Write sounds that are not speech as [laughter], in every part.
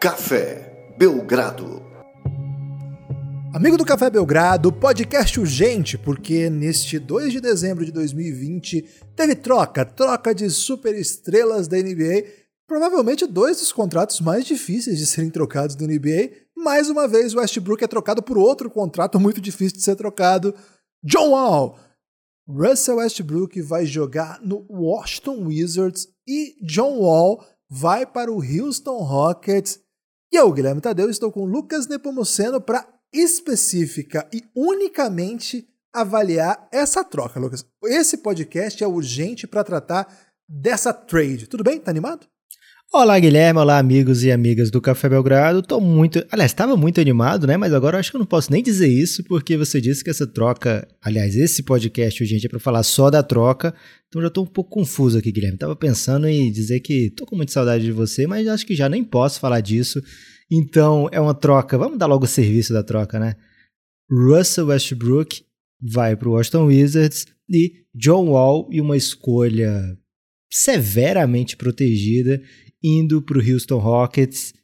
Café Belgrado. Amigo do Café Belgrado, podcast urgente, porque neste 2 de dezembro de 2020 teve troca, troca de superestrelas da NBA, provavelmente dois dos contratos mais difíceis de serem trocados da NBA. Mais uma vez, o Westbrook é trocado por outro contrato muito difícil de ser trocado. John Wall! Russell Westbrook vai jogar no Washington Wizards e John Wall vai para o Houston Rockets e eu, Guilherme Tadeu, estou com Lucas Nepomuceno para específica e unicamente avaliar essa troca, Lucas. Esse podcast é urgente para tratar dessa trade. Tudo bem? Tá animado? Olá, Guilherme. Olá, amigos e amigas do Café Belgrado. Tô muito. Aliás, estava muito animado, né? Mas agora acho que eu não posso nem dizer isso, porque você disse que essa troca. Aliás, esse podcast, gente, é para falar só da troca. Então já tô um pouco confuso aqui, Guilherme. Tava pensando em dizer que tô com muita saudade de você, mas acho que já nem posso falar disso. Então é uma troca. Vamos dar logo o serviço da troca, né? Russell Westbrook vai para o Washington Wizards e John Wall e uma escolha severamente protegida indo para o Houston Rockets.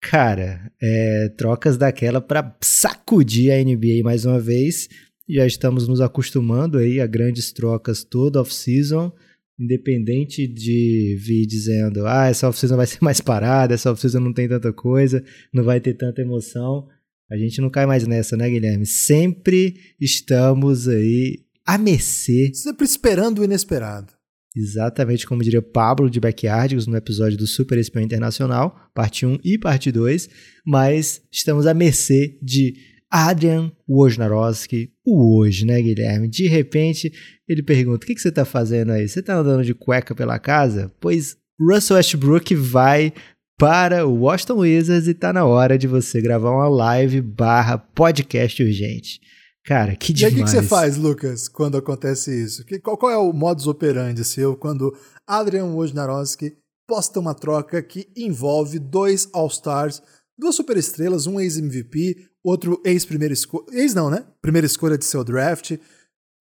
Cara, é, trocas daquela para sacudir a NBA mais uma vez. Já estamos nos acostumando aí a grandes trocas toda off-season, independente de vir dizendo, ah, essa off-season vai ser mais parada, essa off-season não tem tanta coisa, não vai ter tanta emoção. A gente não cai mais nessa, né, Guilherme? Sempre estamos aí a mercê. Sempre esperando o inesperado. Exatamente como diria Pablo de Backyardigos no episódio do Super Espião Internacional, parte 1 e parte 2, mas estamos à mercê de Adrian Wojnarowski, o hoje, né, Guilherme? De repente, ele pergunta: O que, que você está fazendo aí? Você está andando de cueca pela casa? Pois Russell Westbrook vai para o Washington Wizards e está na hora de você gravar uma live barra podcast urgente. Cara, que demais. E aí o que, você faz, Lucas, quando acontece isso? Que, qual, qual, é o modus operandi seu quando Adrian Wojnarowski posta uma troca que envolve dois All-Stars, duas superestrelas, um ex-MVP, outro ex-primeira escolha. Ex não, né? Primeira escolha de seu draft.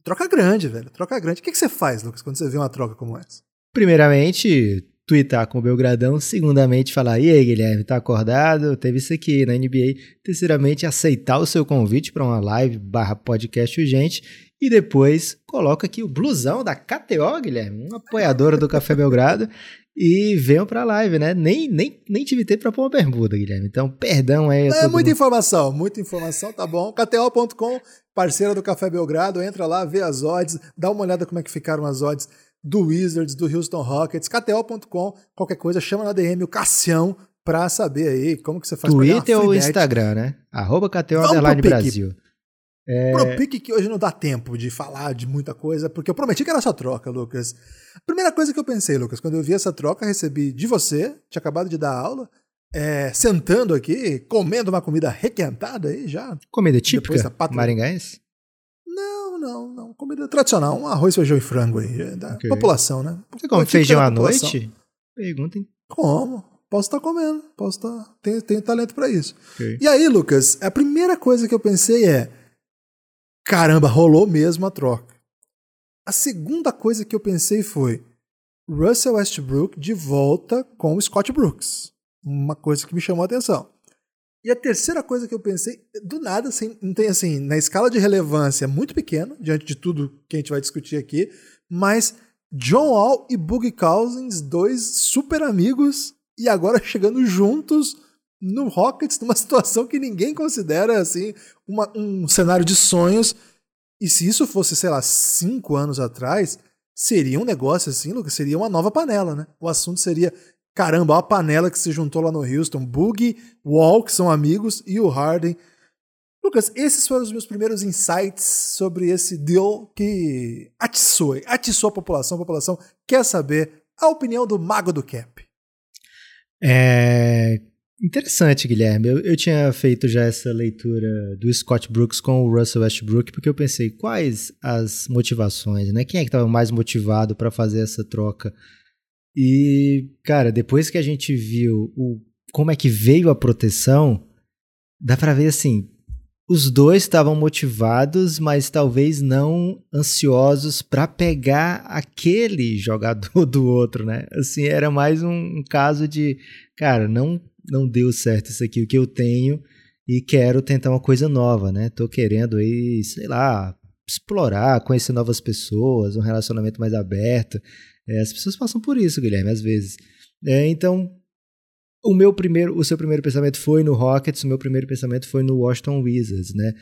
Troca grande, velho. Troca grande. O que, que você faz, Lucas, quando você vê uma troca como essa? Primeiramente, twittar com o Belgradão. Segundamente, falar: e aí, Guilherme, tá acordado? Teve isso aqui na NBA. Terceiramente, aceitar o seu convite para uma live barra podcast urgente. E depois, coloca aqui o blusão da KTO, Guilherme, uma apoiadora do Café Belgrado. E venham pra live, né? Nem, nem, nem tive tempo pra pôr uma bermuda, Guilherme. Então, perdão aí. É muita mundo. informação, muita informação, tá bom. KTO.com, parceira do Café Belgrado, entra lá, vê as odds, dá uma olhada como é que ficaram as odds do Wizards, do Houston Rockets, KTO.com, qualquer coisa, chama na DM o Cassião pra saber aí como que você faz Twitter ou Instagram, né? Arroba KTO Brasil. É... Pro pique que hoje não dá tempo de falar de muita coisa, porque eu prometi que era só troca, Lucas. Primeira coisa que eu pensei, Lucas, quando eu vi essa troca, recebi de você, tinha acabado de dar aula, é, sentando aqui, comendo uma comida requentada aí já. Comida típica maringaense? Não, não, não. Comida tradicional, um arroz, feijão e frango aí, da okay. população, né? Você come feijão à noite? Perguntem. Como? Posso estar tá comendo, posso estar. Tá, tenho, tenho talento para isso. Okay. E aí, Lucas, a primeira coisa que eu pensei é: caramba, rolou mesmo a troca. A segunda coisa que eu pensei foi Russell Westbrook de volta com o Scott Brooks. Uma coisa que me chamou a atenção. E a terceira coisa que eu pensei, do nada, assim, não tem assim, na escala de relevância muito pequeno, diante de tudo que a gente vai discutir aqui, mas John Wall e Boogie Cousins, dois super amigos, e agora [laughs] chegando juntos no Rockets, numa [laughs] situação que ninguém considera assim uma, um cenário de sonhos. E se isso fosse, sei lá, cinco anos atrás, seria um negócio assim, Lucas, seria uma nova panela, né? O assunto seria caramba, a panela que se juntou lá no Houston, Boogie, Wall, que são amigos, e o Harden. Lucas, esses foram os meus primeiros insights sobre esse deal que atiçou, atiçou a população. A população quer saber a opinião do mago do cap. É interessante, Guilherme. Eu, eu tinha feito já essa leitura do Scott Brooks com o Russell Westbrook porque eu pensei quais as motivações, né? Quem é que estava mais motivado para fazer essa troca? E, cara, depois que a gente viu o, como é que veio a proteção, dá para ver assim, os dois estavam motivados, mas talvez não ansiosos para pegar aquele jogador [laughs] do outro, né? Assim, era mais um, um, caso de, cara, não não deu certo isso aqui, o que eu tenho, e quero tentar uma coisa nova, né? Tô querendo aí, sei lá, explorar, conhecer novas pessoas, um relacionamento mais aberto. É, as pessoas passam por isso, Guilherme, às vezes. É, então, o meu primeiro, o seu primeiro pensamento foi no Rockets, o meu primeiro pensamento foi no Washington Wizards, né?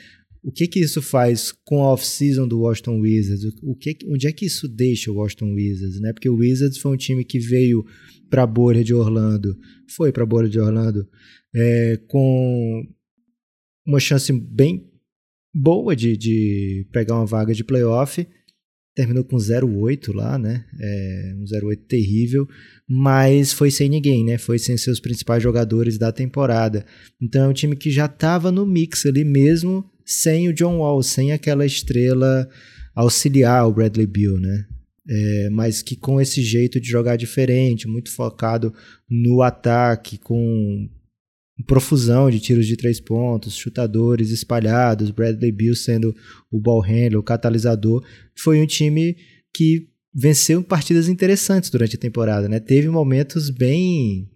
O que que isso faz com a off-season do Washington Wizards? O que, onde é que isso deixa o Washington Wizards, né? Porque o Wizards foi um time que veio para a bolha de Orlando, foi para a bolha de Orlando é, com uma chance bem boa de, de pegar uma vaga de playoff. Terminou com 0-8 lá, né? É, um 0-8 terrível, mas foi sem ninguém, né? Foi sem seus principais jogadores da temporada. Então é um time que já estava no mix ali mesmo, sem o John Wall, sem aquela estrela auxiliar o Bradley Beal, né? É, mas que com esse jeito de jogar diferente, muito focado no ataque, com profusão de tiros de três pontos, chutadores espalhados, Bradley Beal sendo o ball handler, o catalisador, foi um time que venceu partidas interessantes durante a temporada, né? Teve momentos bem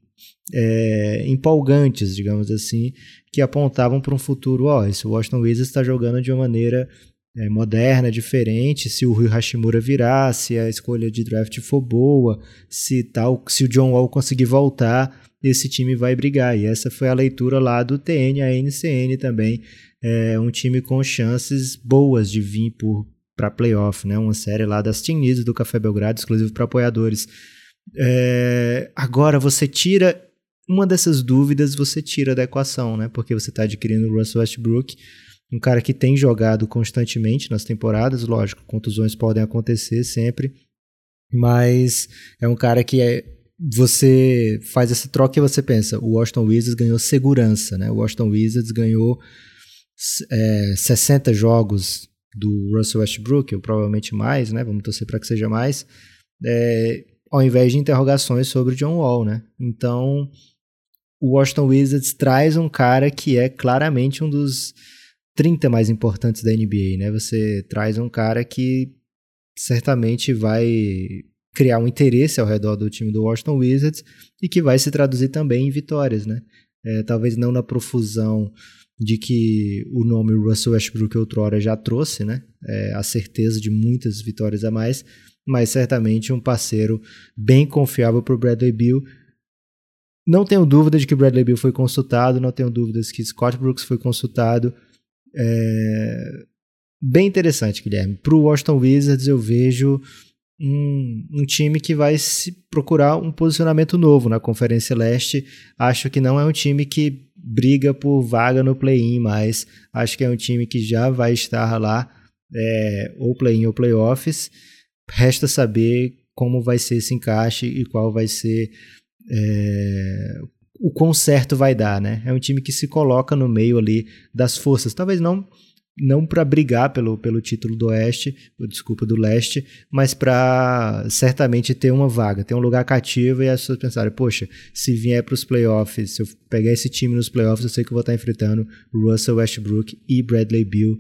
é, empolgantes, digamos assim, que apontavam para um futuro. Ó, oh, esse Washington Wizards está jogando de uma maneira é, moderna, diferente. Se o Rui Hashimura virar, se a escolha de draft for boa, se tal, se o John Wall conseguir voltar, esse time vai brigar. E essa foi a leitura lá do TN, a NCN também. É um time com chances boas de vir por para playoff, né? Uma série lá das Needs do Café Belgrado, exclusivo para apoiadores. É, agora você tira uma dessas dúvidas, você tira da equação, né? Porque você está adquirindo o Russell Westbrook, um cara que tem jogado constantemente nas temporadas, lógico, contusões podem acontecer sempre, mas é um cara que é, você faz essa troca e você pensa, o Washington Wizards ganhou segurança, né? O Washington Wizards ganhou é, 60 jogos do Russell Westbrook, ou provavelmente mais, né? Vamos torcer para que seja mais, é, ao invés de interrogações sobre John Wall, né? Então, o Washington Wizards traz um cara que é claramente um dos 30 mais importantes da NBA, né? Você traz um cara que certamente vai criar um interesse ao redor do time do Washington Wizards e que vai se traduzir também em vitórias, né? É, talvez não na profusão de que o nome Russell Westbrook outrora já trouxe, né? É, a certeza de muitas vitórias a mais, mas certamente um parceiro bem confiável para o Bradley Beal. Não tenho dúvida de que Bradley Beal foi consultado, não tenho dúvidas que Scott Brooks foi consultado. É... Bem interessante, Guilherme. Para o Washington Wizards eu vejo um, um, time que vai se procurar um posicionamento novo na Conferência Leste. Acho que não é um time que briga por vaga no play-in, mas acho que é um time que já vai estar lá, é, ou play-in ou playoffs. Resta saber como vai ser esse encaixe e qual vai ser é, o quão certo vai dar, né? É um time que se coloca no meio ali das forças. Talvez não não para brigar pelo, pelo título do Oeste, desculpa, do Leste, mas para certamente ter uma vaga, ter um lugar cativo e as pessoas pensarem, poxa, se vier para os playoffs, se eu pegar esse time nos playoffs, eu sei que eu vou estar enfrentando Russell Westbrook e Bradley Beal.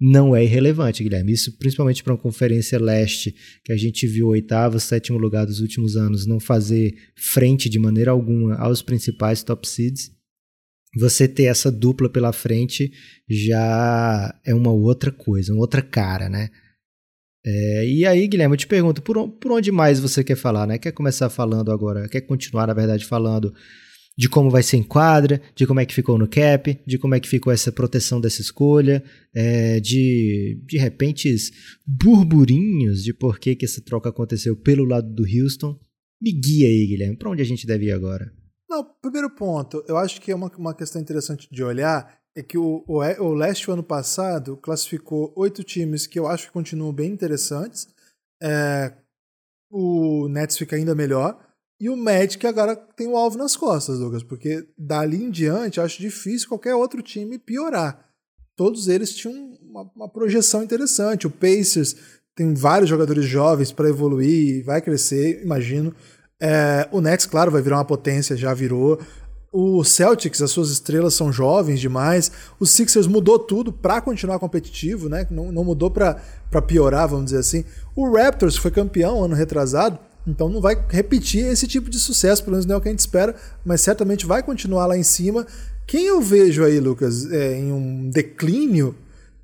Não é irrelevante, Guilherme. Isso principalmente para uma conferência leste, que a gente viu oitavo, sétimo lugar dos últimos anos, não fazer frente de maneira alguma aos principais top seeds você ter essa dupla pela frente já é uma outra coisa, uma outra cara, né? É, e aí, Guilherme, eu te pergunto, por, por onde mais você quer falar, né? Quer começar falando agora, quer continuar, na verdade, falando de como vai ser em quadra, de como é que ficou no cap, de como é que ficou essa proteção dessa escolha, é, de, de repentes, burburinhos de por que, que essa troca aconteceu pelo lado do Houston. Me guia aí, Guilherme, para onde a gente deve ir agora? Não, primeiro ponto, eu acho que é uma, uma questão interessante de olhar é que o, o, o Leste, o ano passado, classificou oito times que eu acho que continuam bem interessantes. É, o Nets fica ainda melhor. E o Magic agora tem o alvo nas costas, Douglas, porque dali em diante acho difícil qualquer outro time piorar. Todos eles tinham uma, uma projeção interessante. O Pacers tem vários jogadores jovens para evoluir, vai crescer, imagino. É, o Nets, claro, vai virar uma potência, já virou. O Celtics, as suas estrelas são jovens demais. O Sixers mudou tudo para continuar competitivo, né? Não, não mudou para piorar, vamos dizer assim. O Raptors foi campeão ano retrasado, Então não vai repetir esse tipo de sucesso, pelo menos não é o que a gente espera, mas certamente vai continuar lá em cima. Quem eu vejo aí, Lucas, é, em um declínio,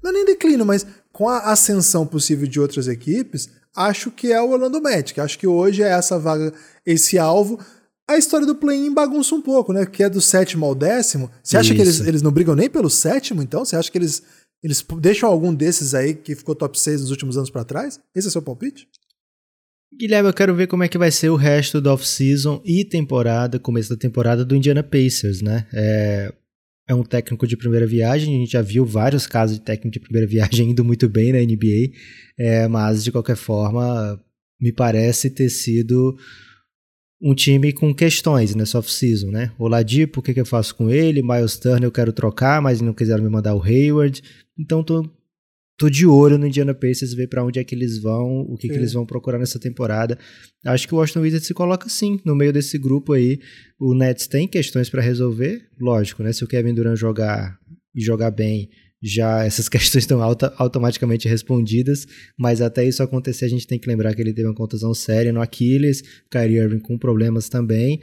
não é nem declínio, mas com a ascensão possível de outras equipes, acho que é o Orlando Magic. Acho que hoje é essa vaga, esse alvo. A história do play-in bagunça um pouco, né? Que é do sétimo ao décimo. Você acha Isso. que eles, eles não brigam nem pelo sétimo, então? Você acha que eles, eles deixam algum desses aí que ficou top 6 nos últimos anos para trás? Esse é seu palpite? Guilherme, eu quero ver como é que vai ser o resto do off-season e temporada, começo da temporada do Indiana Pacers, né? É, é um técnico de primeira viagem, a gente já viu vários casos de técnico de primeira [laughs] viagem indo muito bem na NBA, é, mas de qualquer forma, me parece ter sido um time com questões nessa off-season, né? Oladipo, o que, que eu faço com ele? Miles Turner eu quero trocar, mas não quiseram me mandar o Hayward. Então tô, tô de olho no Indiana Pacers, ver para onde é que eles vão, o que, que eles vão procurar nessa temporada. Acho que o Washington Wizards se coloca sim no meio desse grupo aí. O Nets tem questões para resolver, lógico, né? Se o Kevin Durant jogar e jogar bem, já [laughs] essas questões estão auto, automaticamente respondidas, mas até isso acontecer a gente tem que lembrar que ele teve uma contusão séria no Aquiles, Kyrie Irving com problemas também.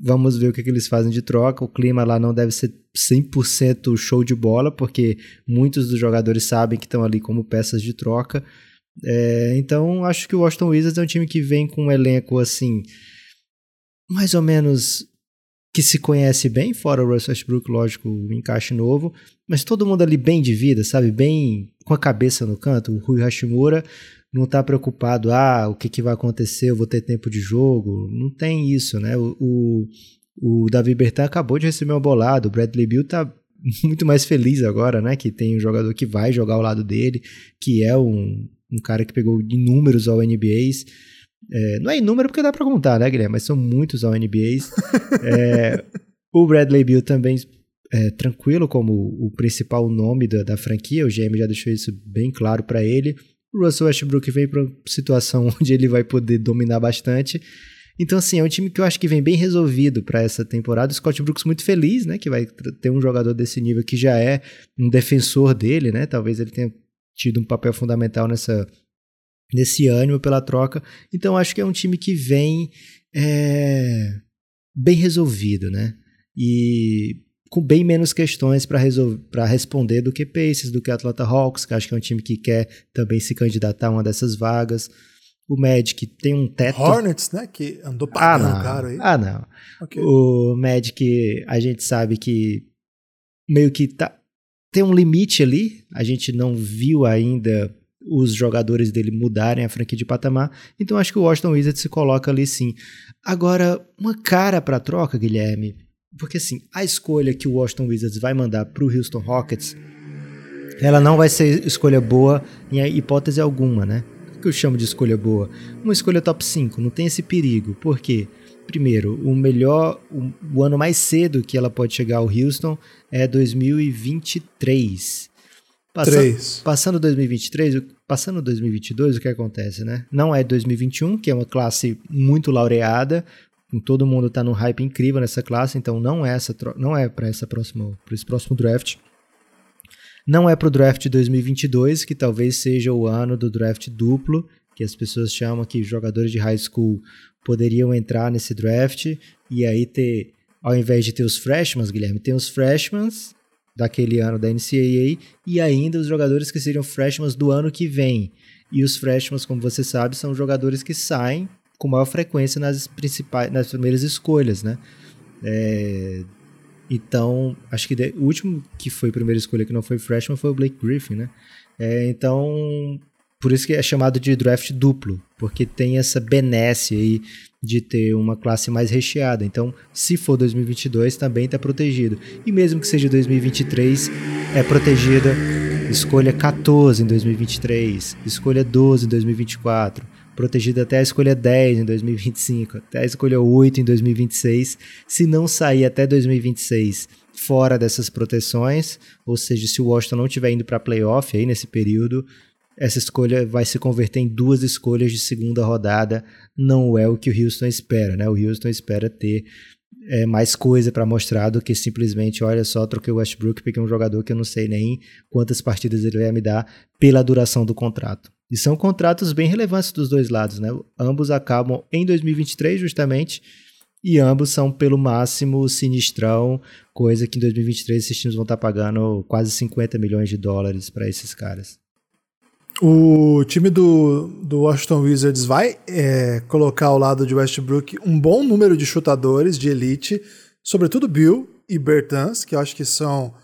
Vamos ver o que, que eles fazem de troca. O clima lá não deve ser 100% show de bola, porque muitos dos jogadores sabem que estão ali como peças de troca. É, então, acho que o Washington Wizards é um time que vem com um elenco assim, mais ou menos que se conhece bem, fora o Russell Westbrook, lógico, o encaixe novo, mas todo mundo ali bem de vida, sabe? Bem com a cabeça no canto. O Rui Hashimura não está preocupado, ah, o que, que vai acontecer, eu vou ter tempo de jogo. Não tem isso, né? O, o, o Davi Bertan acabou de receber uma bolada, o Bradley Bill tá [laughs] muito mais feliz agora, né? Que tem um jogador que vai jogar ao lado dele, que é um, um cara que pegou inúmeros ao NBAs. É, não é em número porque dá para contar, né, Guilherme? Mas são muitos ao NBAs. é, [laughs] o Bradley Bill também é, tranquilo como o principal nome da, da franquia, o GM já deixou isso bem claro para ele. O Russell Westbrook vem para uma situação [laughs] onde ele vai poder dominar bastante. Então, assim, é um time que eu acho que vem bem resolvido para essa temporada. O Scott Brooks muito feliz, né? Que vai ter um jogador desse nível que já é um defensor dele, né? Talvez ele tenha tido um papel fundamental nessa nesse ânimo pela troca. Então acho que é um time que vem é, bem resolvido, né? E com bem menos questões para responder do que Pacers, do que Atlanta Hawks, que acho que é um time que quer também se candidatar a uma dessas vagas. O Magic tem um teto. Hornets, né? Que andou pagando ah, caro aí. Ah, não. Okay. O Magic, a gente sabe que meio que tá, tem um limite ali. A gente não viu ainda os jogadores dele mudarem a franquia de patamar. Então acho que o Washington Wizards se coloca ali sim. Agora, uma cara para troca, Guilherme, porque assim, a escolha que o Washington Wizards vai mandar para o Houston Rockets, ela não vai ser escolha boa em hipótese alguma, né? O que eu chamo de escolha boa? Uma escolha top 5, não tem esse perigo. Por quê? Primeiro, o melhor, o, o ano mais cedo que ela pode chegar ao Houston é 2023. Passa, passando 2023, passando 2022, o que acontece, né? Não é 2021, que é uma classe muito laureada, todo mundo tá num hype incrível nessa classe, então não é essa não é para essa próxima, para esse próximo draft. Não é para o draft de 2022, que talvez seja o ano do draft duplo, que as pessoas chamam que jogadores de high school poderiam entrar nesse draft e aí ter ao invés de ter os freshmen, Guilherme, tem os freshmen daquele ano da NCAA e ainda os jogadores que seriam freshmen do ano que vem. E os freshmen, como você sabe, são jogadores que saem com maior frequência nas principais, nas primeiras escolhas, né? É, então, acho que o último que foi primeira escolha que não foi freshman foi o Blake Griffin, né? É, então, por isso que é chamado de draft duplo, porque tem essa benesse aí de ter uma classe mais recheada. Então, se for 2022, também está protegido. E mesmo que seja 2023, é protegida escolha 14 em 2023, escolha 12 em 2024, protegida até a escolha 10 em 2025, até a escolha 8 em 2026. Se não sair até 2026 fora dessas proteções, ou seja, se o Washington não estiver indo para playoff aí nesse período, essa escolha vai se converter em duas escolhas de segunda rodada. Não é o que o Houston espera, né? O Houston espera ter é, mais coisa para mostrar do que simplesmente, olha só, troquei o Westbrook, peguei um jogador que eu não sei nem quantas partidas ele vai me dar pela duração do contrato. E são contratos bem relevantes dos dois lados, né? Ambos acabam em 2023, justamente, e ambos são pelo máximo sinistrão, coisa que em 2023 esses times vão estar pagando quase 50 milhões de dólares para esses caras. O time do, do Washington Wizards vai é, colocar ao lado de Westbrook um bom número de chutadores de elite, sobretudo Bill e Bertans, que eu acho que são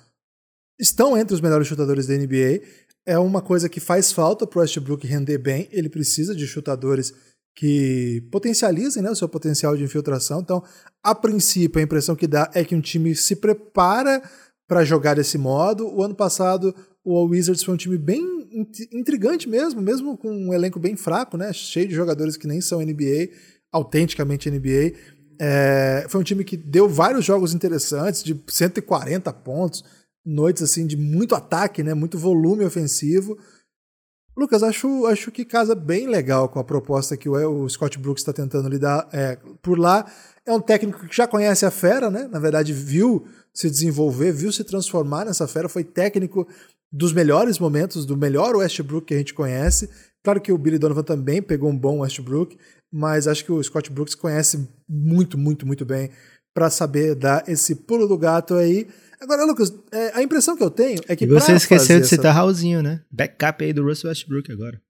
estão entre os melhores chutadores da NBA. É uma coisa que faz falta para o Westbrook render bem. Ele precisa de chutadores que potencializem né, o seu potencial de infiltração. Então, a princípio, a impressão que dá é que um time se prepara para jogar desse modo. O ano passado, o Wizards foi um time bem intrigante mesmo, mesmo com um elenco bem fraco, né, cheio de jogadores que nem são NBA, autenticamente NBA. É, foi um time que deu vários jogos interessantes, de 140 pontos, noites assim de muito ataque, né, muito volume ofensivo. Lucas, acho, acho que casa bem legal com a proposta que o, o Scott Brooks está tentando lidar é, por lá. É um técnico que já conhece a fera, né? Na verdade, viu se desenvolver, viu se transformar nessa fera, foi técnico dos melhores momentos, do melhor Westbrook que a gente conhece. Claro que o Billy Donovan também pegou um bom Westbrook, mas acho que o Scott Brooks conhece muito, muito, muito bem para saber dar esse pulo do gato aí. Agora, Lucas, é, a impressão que eu tenho é que. E você esqueceu de citar essa... Raulzinho, né? Backup aí do Russell Westbrook agora.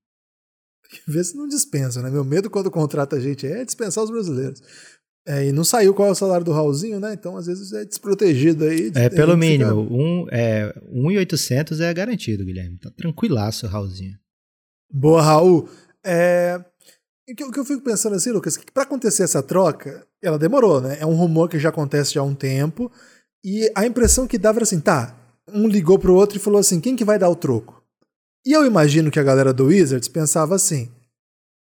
[laughs] Vê se não dispensa, né? Meu medo quando contrata a gente é dispensar os brasileiros. É, e não saiu qual é o salário do Raulzinho, né? Então, às vezes, é desprotegido aí. É, pelo mínimo. Fica... Um, é, 1,800 é garantido, Guilherme. Tá tranquilaço o Raulzinho. Boa, Raul. É... O que, o que eu fico pensando assim, Lucas, que para acontecer essa troca, ela demorou, né? É um rumor que já acontece já há um tempo. E a impressão que dava era assim, tá, um ligou pro outro e falou assim, quem que vai dar o troco? E eu imagino que a galera do Wizards pensava assim,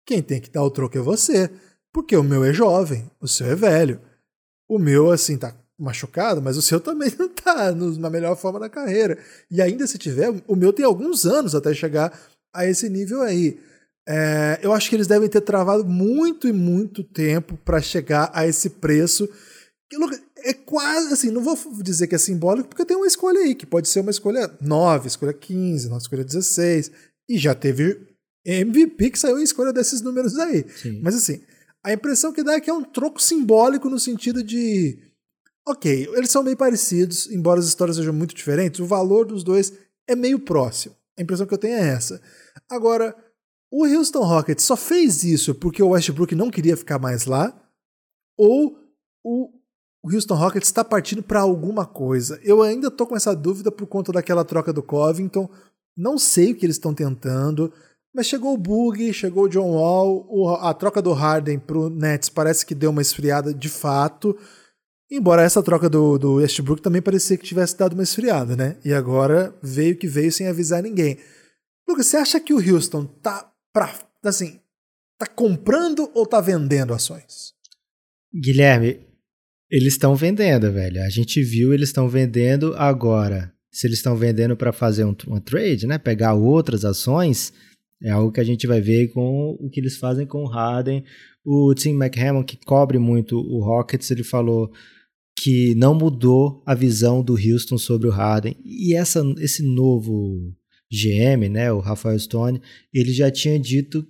quem tem que dar o troco é você, porque o meu é jovem, o seu é velho. O meu, assim, tá machucado, mas o seu [laughs] também não tá na melhor forma da carreira. E ainda se tiver, o meu tem alguns anos até chegar a esse nível aí. É, eu acho que eles devem ter travado muito e muito tempo para chegar a esse preço é quase assim, não vou dizer que é simbólico, porque tem uma escolha aí, que pode ser uma escolha 9, escolha 15, uma escolha 16, e já teve MVP que saiu em escolha desses números aí. Sim. Mas assim, a impressão que dá é que é um troco simbólico no sentido de. Ok, eles são meio parecidos, embora as histórias sejam muito diferentes, o valor dos dois é meio próximo. A impressão que eu tenho é essa. Agora, o Houston Rockets só fez isso porque o Westbrook não queria ficar mais lá, ou o Houston Rockets está partindo para alguma coisa. Eu ainda estou com essa dúvida por conta daquela troca do Covington. Não sei o que eles estão tentando. Mas chegou o Bug, chegou o John Wall, a troca do Harden pro Nets parece que deu uma esfriada de fato. Embora essa troca do, do Westbrook também parecia que tivesse dado uma esfriada, né? E agora veio que veio sem avisar ninguém. Lucas, você acha que o Houston tá pra, assim, tá comprando ou tá vendendo ações? Guilherme, eles estão vendendo, velho. A gente viu, eles estão vendendo agora. Se eles estão vendendo para fazer um, uma trade, né? Pegar outras ações, é algo que a gente vai ver com o que eles fazem com o Harden. O Tim McHamon, que cobre muito o Rockets, ele falou que não mudou a visão do Houston sobre o Harden. E essa, esse novo GM, né, o Rafael Stone, ele já tinha dito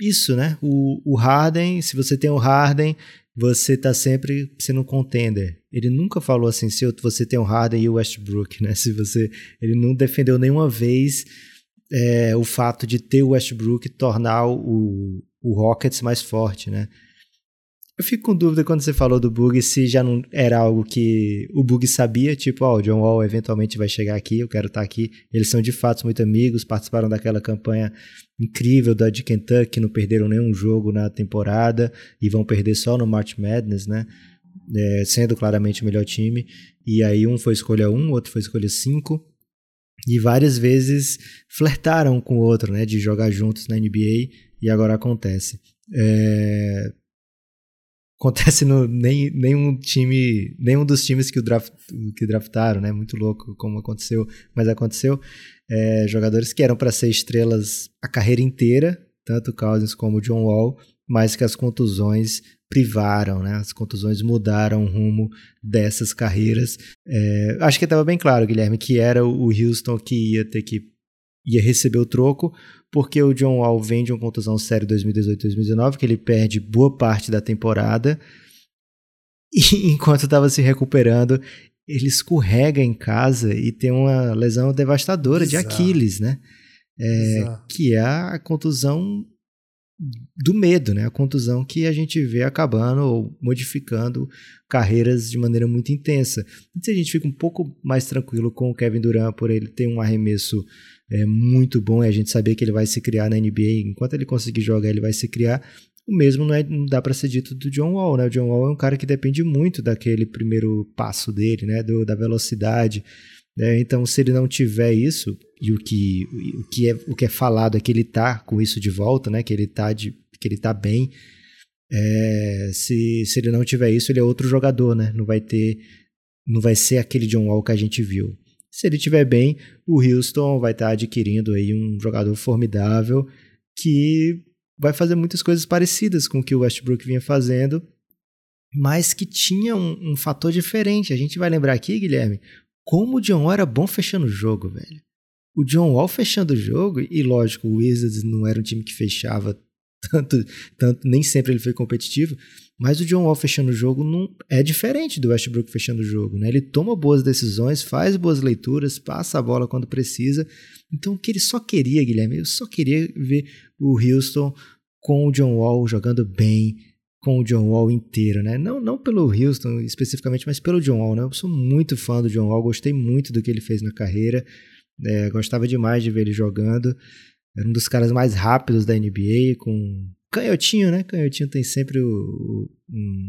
isso, né? O, o Harden, se você tem o Harden, você tá sempre sendo um contender. Ele nunca falou assim, se você tem o Harden e o Westbrook, [laughs] né? Se você, ele não defendeu nenhuma vez é, o fato de ter o Westbrook tornar o, o Rockets mais forte, né? Eu fico com dúvida quando você falou do Bug se já não era algo que o Bug sabia, tipo, ó, oh, o John Wall eventualmente vai chegar aqui, eu quero estar tá aqui. Eles são de fato muito amigos, participaram daquela campanha incrível da de Kentucky, não perderam nenhum jogo na temporada e vão perder só no March Madness, né? É, sendo claramente o melhor time. E aí um foi escolha 1, um, outro foi escolha 5. E várias vezes flertaram com o outro, né? De jogar juntos na NBA e agora acontece. É, [laughs] acontece no nem, nenhum time, nenhum dos times que, o draft, que draftaram, né? Muito louco como aconteceu, mas aconteceu. É, jogadores que eram para ser estrelas a carreira inteira, tanto o Cousins como o John Wall, mas que as contusões privaram, né? As contusões mudaram o rumo dessas carreiras. É, acho que estava bem claro, Guilherme, que era o Houston que ia ter que ia receber o troco, porque o John Wall vem de uma contusão séria 2018-2019, que ele perde boa parte da temporada. E [laughs] enquanto estava se recuperando, ele escorrega em casa e tem uma lesão devastadora Exato. de Aquiles, né? É, que é a contusão do medo, né? A contusão que a gente vê acabando ou modificando carreiras de maneira muito intensa. Então a gente fica um pouco mais tranquilo com o Kevin Durant por ele ter um arremesso é, muito bom e a gente saber que ele vai se criar na NBA. Enquanto ele conseguir jogar, ele vai se criar. O mesmo não, é, não dá para ser dito do John Wall, né? O John Wall é um cara que depende muito daquele primeiro passo dele, né? Do, da velocidade. Né? Então, se ele não tiver isso, e o que, o que, é, o que é falado é que ele tá com isso de volta, né? Que ele tá, de, que ele tá bem. É, se, se ele não tiver isso, ele é outro jogador, né? Não vai ter. Não vai ser aquele John Wall que a gente viu. Se ele tiver bem, o Houston vai estar tá adquirindo aí um jogador formidável que vai fazer muitas coisas parecidas com o que o Westbrook vinha fazendo, mas que tinha um, um fator diferente. A gente vai lembrar aqui, Guilherme, como o John Wall era bom fechando o jogo, velho o John Wall fechando o jogo, e lógico, o Wizards não era um time que fechava tanto, tanto nem sempre ele foi competitivo, mas o John Wall fechando o jogo não é diferente do Westbrook fechando o jogo, né? Ele toma boas decisões, faz boas leituras, passa a bola quando precisa. Então o que ele só queria, Guilherme, eu só queria ver o Houston com o John Wall jogando bem, com o John Wall inteiro, né? Não, não pelo Houston especificamente, mas pelo John Wall, né? Eu sou muito fã do John Wall, gostei muito do que ele fez na carreira. É, gostava demais de ver ele jogando. Era um dos caras mais rápidos da NBA, com canhotinho, né? Canhotinho tem sempre o, o,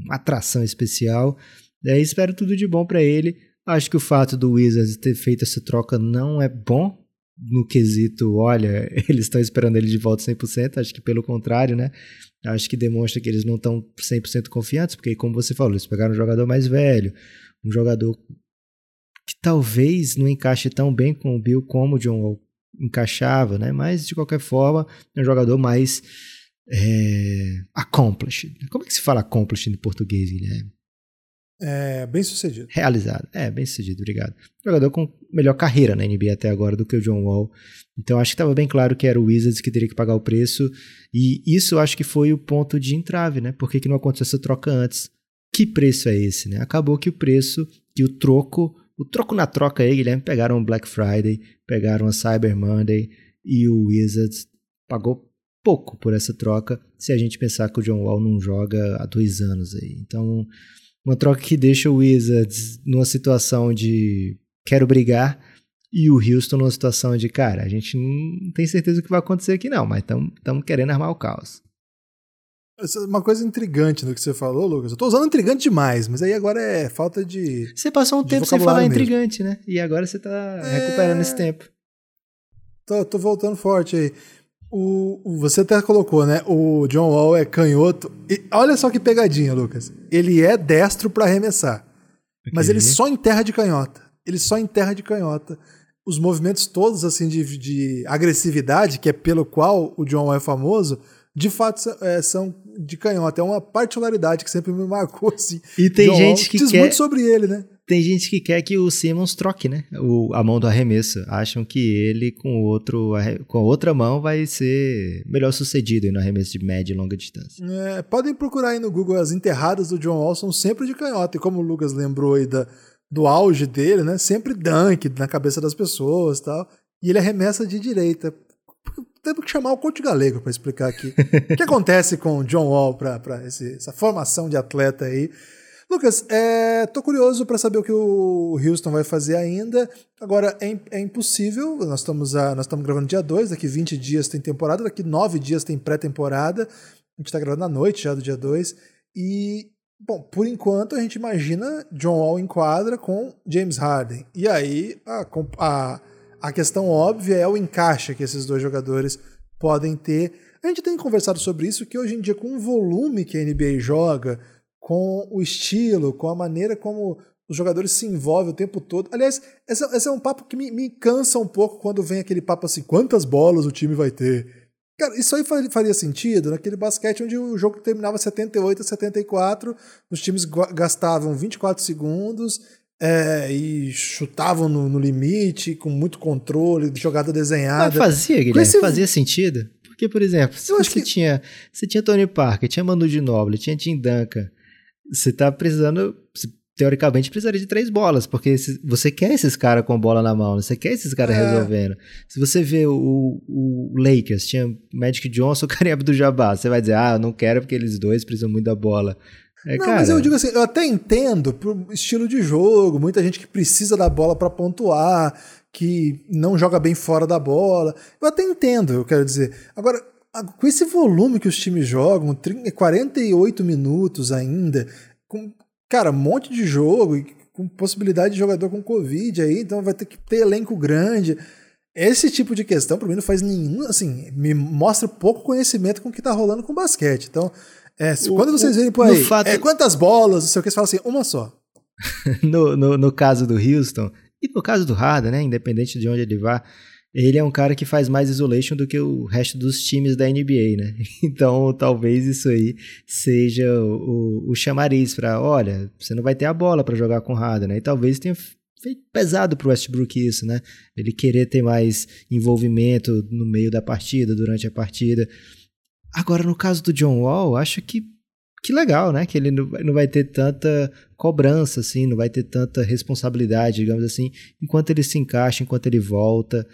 uma atração especial. É, espero tudo de bom para ele. Acho que o fato do Wizards ter feito essa troca não é bom no quesito, olha, [laughs] eles estão esperando ele de volta 100%, acho que pelo contrário, né? Acho que demonstra que eles não estão 100% confiantes, porque como você falou, eles pegaram um jogador mais velho, um jogador que talvez não encaixe tão bem com o Bill como o John Wall encaixava, né? Mas de qualquer forma, é um jogador mais é, accomplished. Como é que se fala accomplished em português, Guilherme? É, bem sucedido. Realizado. É, bem sucedido, obrigado. Jogador com melhor carreira na NBA até agora do que o John Wall. Então acho que estava bem claro que era o Wizards que teria que pagar o preço. E isso acho que foi o ponto de entrave, né? Por que, que não aconteceu essa troca antes? Que preço é esse, né? Acabou que o preço, que o troco o troco na troca aí, Guilherme, pegaram o Black Friday, pegaram a Cyber Monday e o Wizards pagou pouco por essa troca, se a gente pensar que o John Wall não joga há dois anos aí. Então, uma troca que deixa o Wizards numa situação de quero brigar e o Houston numa situação de, cara, a gente não tem certeza do que vai acontecer aqui não, mas estamos querendo armar o caos. Uma coisa intrigante no que você falou, Lucas. Eu tô usando intrigante demais, mas aí agora é falta de. Você passou um tempo sem falar mesmo. intrigante, né? E agora você tá é... recuperando esse tempo. Tô, tô voltando forte aí. O, você até colocou, né? O John Wall é canhoto. E olha só que pegadinha, Lucas. Ele é destro para arremessar. Okay. Mas ele só enterra de canhota. Ele só enterra de canhota. Os movimentos todos, assim, de, de agressividade, que é pelo qual o John Wall é famoso, de fato é, são de canhota. É uma particularidade que sempre me marcou, assim. E tem John gente que diz quer... muito sobre ele, né? Tem gente que quer que o Simmons troque, né? O, a mão do arremesso. Acham que ele com outro com a outra mão vai ser melhor sucedido no arremesso de média e longa distância. É, podem procurar aí no Google as enterradas do John Wall são sempre de canhota. E como o Lucas lembrou aí da, do auge dele, né? Sempre dunk na cabeça das pessoas tal. E ele arremessa de direita temos que chamar o coach galego para explicar aqui o que [laughs] acontece com o John Wall para essa formação de atleta aí. Lucas, é, tô curioso para saber o que o Houston vai fazer ainda. Agora, é, é impossível, nós estamos, a, nós estamos gravando dia 2, daqui 20 dias tem temporada, daqui 9 dias tem pré-temporada. A gente está gravando à noite já do dia 2. E, bom, por enquanto a gente imagina John Wall em quadra com James Harden. E aí a, a a questão óbvia é o encaixe que esses dois jogadores podem ter. A gente tem conversado sobre isso, que hoje em dia, com o volume que a NBA joga, com o estilo, com a maneira como os jogadores se envolvem o tempo todo. Aliás, esse, esse é um papo que me, me, cansa um pouco quando vem aquele papo assim: quantas bolas o time vai ter? Cara, isso aí faria sentido naquele basquete onde o jogo terminava 78 a 74, os times gastavam 24 segundos é, e chutavam no, no, limite, com muito controle, jogada desenhada. Mas fazia, Guilherme, esse... fazia sentido. Porque, por exemplo, se você, que... tinha, você tinha Tony Parker, tinha Manu de Noble, tinha Tim Duncan, você tá precisando, teoricamente precisaria de três bolas, porque você quer esses caras com bola na mão, você quer esses caras é. resolvendo. Se você vê o, o, Lakers, tinha Magic Johnson, [laughs] Kareem Abdul-Jabbar, você vai dizer, ah, eu não quero porque eles dois precisam muito da bola. É, não, cara... mas eu digo assim, eu até entendo pro estilo de jogo, muita gente que precisa da bola para pontuar, que não joga bem fora da bola. Eu até entendo, eu quero dizer. Agora, com esse volume que os times jogam, 48 minutos ainda, com, cara, um monte de jogo, com possibilidade de jogador com Covid aí, então vai ter que ter elenco grande. Esse tipo de questão, para mim, não faz nenhum. Assim, me mostra pouco conhecimento com o que tá rolando com basquete. Então, é, o, quando vocês verem por aí, fato... é, quantas bolas, não sei o que, você fala assim, uma só. [laughs] no, no, no, caso do Houston, e no caso do Harden, né, independente de onde ele vá, ele é um cara que faz mais isolation do que o resto dos times da NBA, né? [laughs] Então, talvez isso aí seja o, o chamariz para, olha, você não vai ter a bola para jogar com o Harden, né? E talvez tenha feito pesado pro Westbrook isso, né? Ele querer ter mais envolvimento no meio da partida, durante a partida. Agora, no caso do John Wall, acho que que legal, né? Que ele não vai ter tanta cobrança, assim, não vai ter tanta responsabilidade, digamos assim, enquanto ele se encaixa, enquanto ele volta.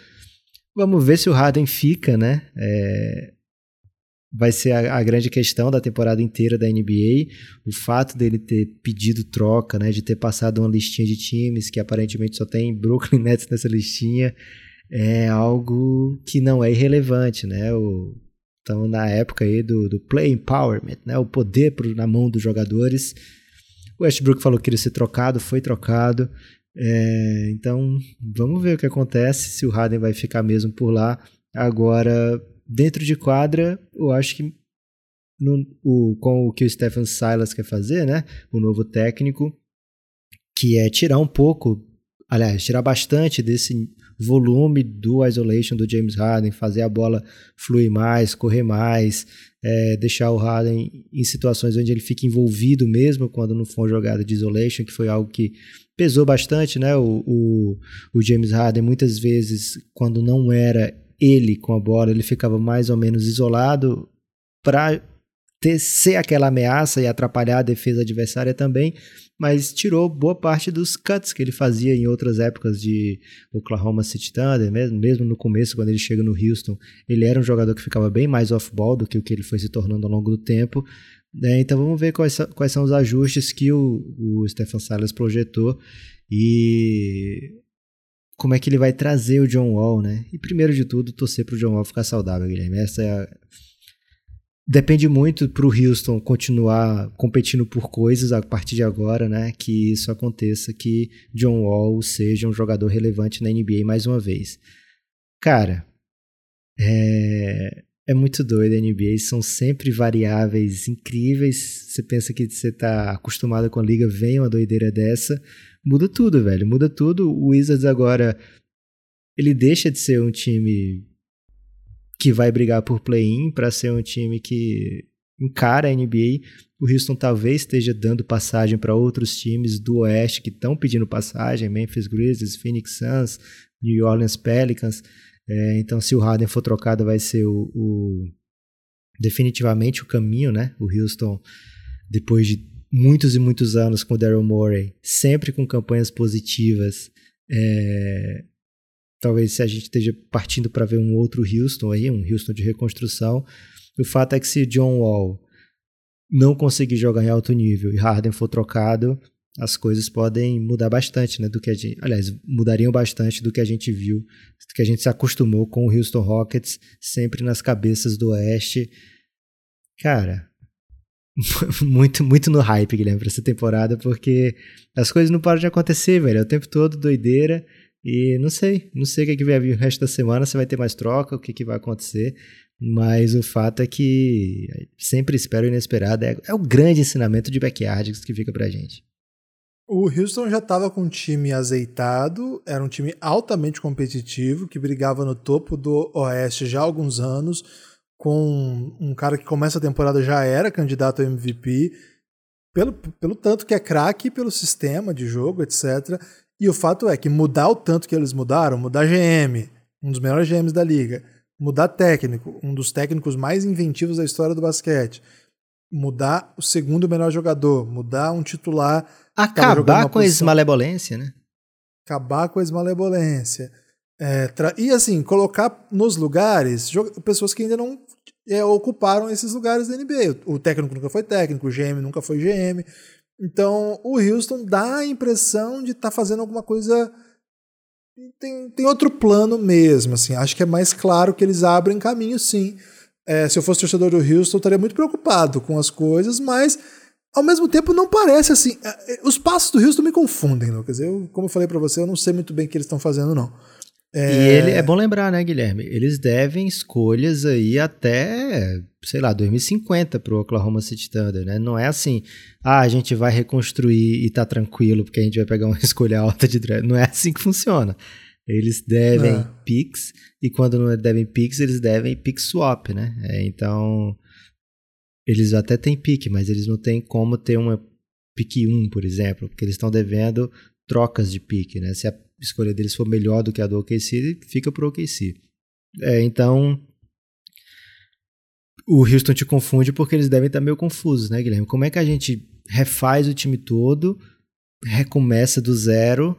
Vamos ver se o Harden fica, né? É... Vai ser a, a, grande questão da temporada inteira da NBA. O fato dele ter pedido troca, né? De ter passado uma listinha de times que aparentemente só tem Brooklyn Nets nessa listinha, é algo que não é irrelevante, né? O então, na época aí do, do play empowerment, né, o poder pro, na mão dos jogadores, o Westbrook falou que ele ser trocado, foi trocado. É, então, vamos ver o que acontece, se o Harden vai ficar mesmo por lá. Agora, dentro de quadra, eu acho que no, o, com o que o Stephen Silas quer fazer, né, o novo técnico, que é tirar um pouco, aliás, tirar bastante desse volume do isolation do James Harden, fazer a bola fluir mais, correr mais, é, deixar o Harden em situações onde ele fica envolvido mesmo quando não for jogada de isolation, que foi algo que pesou bastante, né? O, o, o James Harden muitas vezes, quando não era ele com a bola, ele ficava mais ou menos isolado para ser aquela ameaça e atrapalhar a defesa adversária também, mas tirou boa parte dos cuts que ele fazia em outras épocas de Oklahoma City Thunder, mesmo, mesmo no começo, quando ele chega no Houston, ele era um jogador que ficava bem mais off-ball do que o que ele foi se tornando ao longo do tempo. Né? Então vamos ver quais, quais são os ajustes que o, o Stephen Silas projetou e como é que ele vai trazer o John Wall, né? E primeiro de tudo, torcer para o John Wall ficar saudável, Guilherme. Essa é a depende muito para o Houston continuar competindo por coisas a partir de agora, né? Que isso aconteça, que John Wall seja um jogador relevante na NBA mais uma vez. Cara, é, é muito doido a NBA, são sempre variáveis incríveis. Você pensa que você está acostumado com a liga, vem uma doideira dessa, muda tudo, velho, muda tudo. O Wizards agora ele deixa de ser um time que vai brigar por play-in para ser um time que encara a NBA. O Houston talvez esteja dando passagem para outros times do Oeste que estão pedindo passagem, Memphis Grizzlies, Phoenix Suns, New Orleans Pelicans. É, então, se o Harden for trocado, vai ser o, o, definitivamente o caminho, né? O Houston, depois de muitos e muitos anos com o Daryl Morey, sempre com campanhas positivas, é, talvez se a gente esteja partindo para ver um outro Houston aí, um Houston de reconstrução. O fato é que se John Wall não conseguir jogar em alto nível e Harden for trocado, as coisas podem mudar bastante, né, do que a gente, aliás, mudariam bastante do que a gente viu, do que a gente se acostumou com o Houston Rockets sempre nas cabeças do Oeste. Cara, [laughs] muito muito no hype, Guilherme, para essa temporada, porque as coisas não param de acontecer, velho, é o tempo todo doideira. E não sei, não sei o que, é que vai vir o resto da semana, se vai ter mais troca, o que, que vai acontecer. Mas o fato é que sempre espero inesperado. É, é o grande ensinamento de backyard que fica pra gente. O Houston já estava com um time azeitado, era um time altamente competitivo, que brigava no topo do Oeste já há alguns anos, com um cara que começa a temporada já era candidato ao MVP, pelo, pelo tanto que é craque, pelo sistema de jogo, etc. E o fato é que mudar o tanto que eles mudaram, mudar GM, um dos melhores GMs da liga, mudar técnico, um dos técnicos mais inventivos da história do basquete, mudar o segundo melhor jogador, mudar um titular. Acabar com a esmalebolência, né? Acabar com a esmalebolência. É, e assim, colocar nos lugares pessoas que ainda não é, ocuparam esses lugares da NBA. O, o técnico nunca foi técnico, o GM nunca foi GM. Então, o Houston dá a impressão de estar tá fazendo alguma coisa. Tem, tem outro plano mesmo, assim. Acho que é mais claro que eles abrem caminho, sim. É, se eu fosse torcedor do Houston, eu estaria muito preocupado com as coisas, mas ao mesmo tempo não parece assim. É, é, os passos do Houston me confundem, Lucas. Eu, como eu falei para você, eu não sei muito bem o que eles estão fazendo, não. É... E ele, é bom lembrar, né, Guilherme? Eles devem escolhas aí até, sei lá, 2050 pro Oklahoma City Thunder, né? Não é assim, ah, a gente vai reconstruir e tá tranquilo porque a gente vai pegar uma [laughs] escolha alta de draft. Não é assim que funciona. Eles devem é. picks e quando não devem picks, eles devem pick swap, né? É, então, eles até têm pick, mas eles não têm como ter uma pick 1, por exemplo, porque eles estão devendo trocas de pick, né? Se a escolha deles for melhor do que a do OKC, fica pro OKC. É, então, o Houston te confunde porque eles devem estar meio confusos, né, Guilherme? Como é que a gente refaz o time todo, recomeça do zero,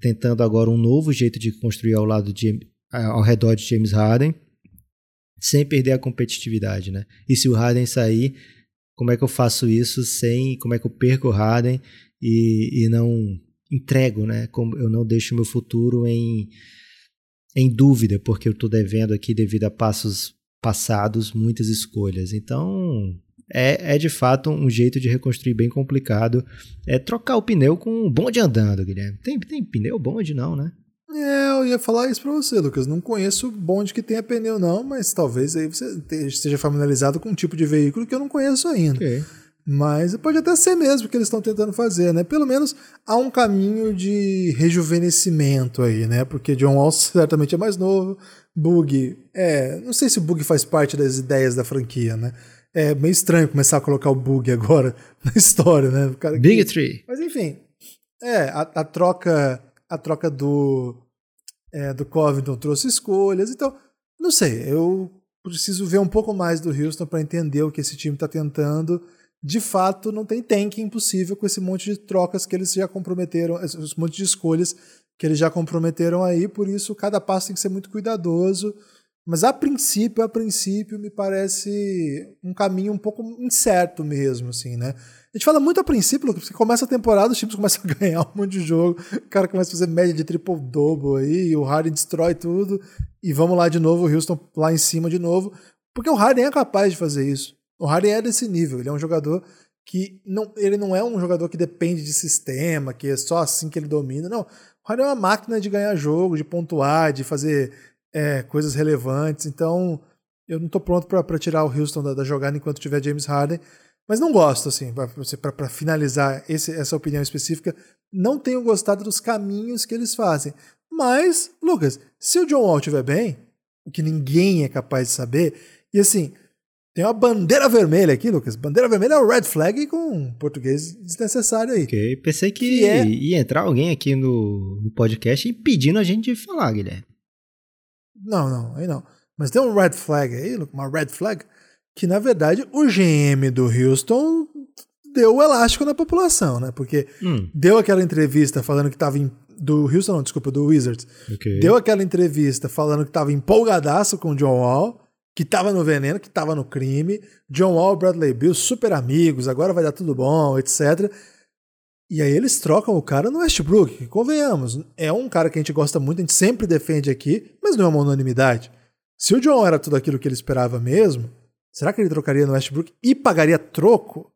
tentando agora um novo jeito de construir ao lado de, ao redor de James Harden, sem perder a competitividade, né? E se o Harden sair, como é que eu faço isso sem, como é que eu perco o Harden e, e não entrego, né? Como eu não deixo meu futuro em, em dúvida, porque eu estou devendo aqui devido a passos passados muitas escolhas. Então é, é de fato um jeito de reconstruir bem complicado. É trocar o pneu com um bonde andando, Guilherme. Tem, tem pneu bonde não, né? É, eu ia falar isso para você, Lucas. Não conheço bonde que tenha pneu, não, mas talvez aí você esteja familiarizado com um tipo de veículo que eu não conheço ainda. Okay. Mas pode até ser mesmo que eles estão tentando fazer, né? Pelo menos há um caminho de rejuvenescimento aí, né? Porque John Wall [laughs] certamente é mais novo, Bug, é, não sei se o Bug faz parte das ideias da franquia, né? É meio estranho começar a colocar o Bug agora [laughs] na história, né? O Big que... Tree. Mas enfim, é, a, a troca a troca do é, do Covington trouxe escolhas, então não sei, eu preciso ver um pouco mais do Houston para entender o que esse time está tentando de fato não tem tank impossível com esse monte de trocas que eles já comprometeram, esse monte de escolhas que eles já comprometeram aí, por isso cada passo tem que ser muito cuidadoso. Mas a princípio, a princípio, me parece um caminho um pouco incerto mesmo, assim, né? A gente fala muito a princípio, porque começa a temporada, os times começam a [laughs] ganhar um monte de jogo, o cara começa a fazer média de triple-double aí, e o Harden destrói tudo, e vamos lá de novo, o Houston lá em cima de novo, porque o Harden é capaz de fazer isso. O Harden é desse nível, ele é um jogador que não, ele não é um jogador que depende de sistema, que é só assim que ele domina. Não, o Harden é uma máquina de ganhar jogo, de pontuar, de fazer é, coisas relevantes. Então, eu não estou pronto para tirar o Houston da, da, jogada enquanto tiver James Harden. Mas não gosto, assim, para finalizar esse, essa opinião específica, não tenho gostado dos caminhos que eles fazem. Mas, Lucas, se o John Wall estiver bem, o que ninguém é capaz de saber, e assim, tem uma bandeira vermelha aqui, Lucas. Bandeira vermelha é o red flag com português desnecessário aí. Ok, pensei que, que é... ia entrar alguém aqui no, no podcast impedindo a gente de falar, Guilherme. Não, não, aí não. Mas tem um red flag aí, uma red flag, que na verdade o GM do Houston deu o elástico na população, né? Porque hum. deu aquela entrevista falando que tava em, do Houston, não, desculpa, do Wizards. Okay. Deu aquela entrevista falando que tava empolgadaço com o John Wall que estava no veneno, que estava no crime, John Wall e Bradley Bill, super amigos, agora vai dar tudo bom, etc. E aí eles trocam o cara no Westbrook, convenhamos, é um cara que a gente gosta muito, a gente sempre defende aqui, mas não é uma unanimidade. Se o John era tudo aquilo que ele esperava mesmo, será que ele trocaria no Westbrook e pagaria troco?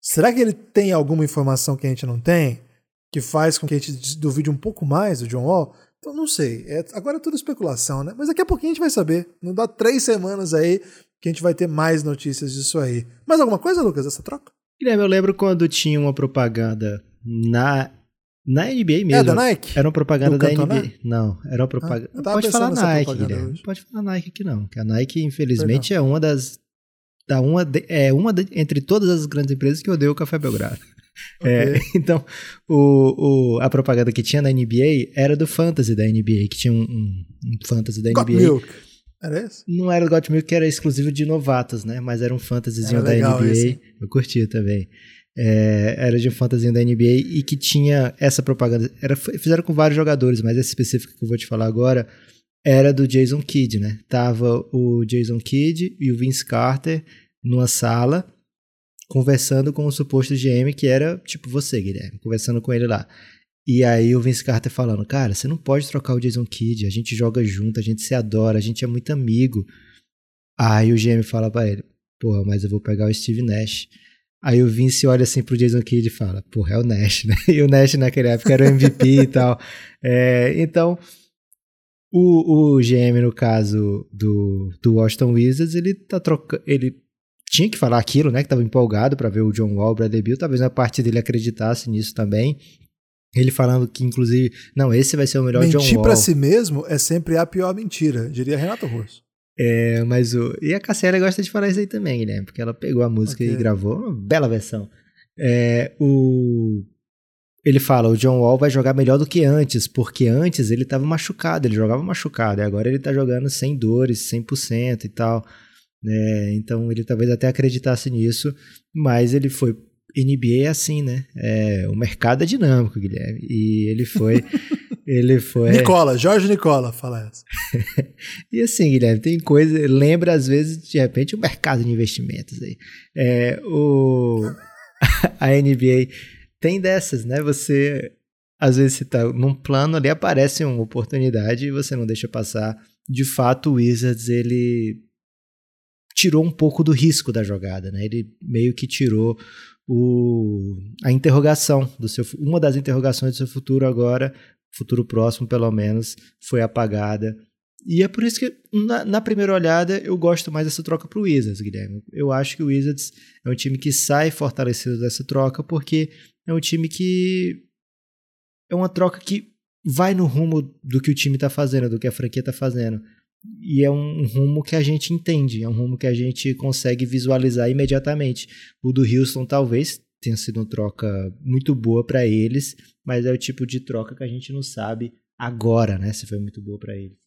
Será que ele tem alguma informação que a gente não tem? Que faz com que a gente duvide um pouco mais do John Wall? Então não sei. É, agora é tudo especulação, né? Mas daqui a pouquinho a gente vai saber. Não dá três semanas aí que a gente vai ter mais notícias disso aí. Mais alguma coisa, Lucas, dessa troca? Guilherme, eu lembro quando tinha uma propaganda na na NBA mesmo. É da Nike? Era uma propaganda da NBA. Não, era uma propaganda. Ah, não pode falar Nike, Guilherme. Não pode falar Nike aqui não. Que a Nike, infelizmente, Perdão. é uma das da uma de, é uma de, entre todas as grandes empresas que odeia o Café Belgrado. É, okay. É, [laughs] então, o, o, a propaganda que tinha na NBA era do Fantasy da NBA, que tinha um, um, um Fantasy da Got NBA. Milk. Era esse? Não era o Got Milk, que era exclusivo de novatos, né? Mas era um fantasyzinho era da NBA. Esse. Eu curtia também. É, era de um fantasyzinho da NBA e que tinha essa propaganda. Era, fizeram com vários jogadores, mas esse específico que eu vou te falar agora era do Jason Kidd, né? Tava o Jason Kidd e o Vince Carter numa sala conversando com o suposto GM que era tipo você, Guilherme, conversando com ele lá. E aí o Vince Carter falando, cara, você não pode trocar o Jason Kidd, a gente joga junto, a gente se adora, a gente é muito amigo. Aí o GM fala para ele, porra, mas eu vou pegar o Steve Nash. Aí o Vince olha assim pro Jason Kidd e fala, porra, é o Nash, né? [laughs] E o Nash naquela época era o MVP e [laughs] tal. É, então, o, o GM, no caso do, do Washington Wizards, ele tá trocando. Ele tinha que falar aquilo, né? Que tava empolgado para ver o John Wall, o Bradley Bill. Talvez uma parte dele acreditasse nisso também. Ele falando que, inclusive, não, esse vai ser o melhor Mentir John Wall. Mentir pra si mesmo é sempre a pior mentira, diria Renato Russo. É, mas o. E a Cassiela gosta de falar isso aí também, né? Porque ela pegou a música okay. e gravou uma bela versão. É, o ele fala, o John Wall vai jogar melhor do que antes, porque antes ele estava machucado, ele jogava machucado, e agora ele está jogando sem dores, 100% e tal. né então ele talvez até acreditasse nisso, mas ele foi. NBA é assim, né? É, o mercado é dinâmico, Guilherme. E ele foi. [laughs] ele foi. Nicola, Jorge Nicola, fala essa. [laughs] e assim, Guilherme, tem coisa. Lembra, às vezes, de repente, o mercado de investimentos aí. É, o, [laughs] a NBA tem dessas, né? Você às vezes você tá num plano ali aparece uma oportunidade e você não deixa passar. De fato, o Wizards ele tirou um pouco do risco da jogada, né? Ele meio que tirou o, a interrogação do seu uma das interrogações do seu futuro agora, futuro próximo pelo menos, foi apagada. E é por isso que, na, na, primeira olhada, eu gosto mais dessa troca para o Wizards, Guilherme. Eu acho que o Wizards é um time que sai fortalecido dessa troca, porque é um time que. É uma troca que vai no rumo do que o time está fazendo, do que a franquia está fazendo. E é um rumo que a gente entende, é um rumo que a gente consegue visualizar imediatamente. O do Houston talvez tenha sido uma troca muito boa para eles, mas é o tipo de troca que a gente não sabe agora, né, se foi muito boa para eles.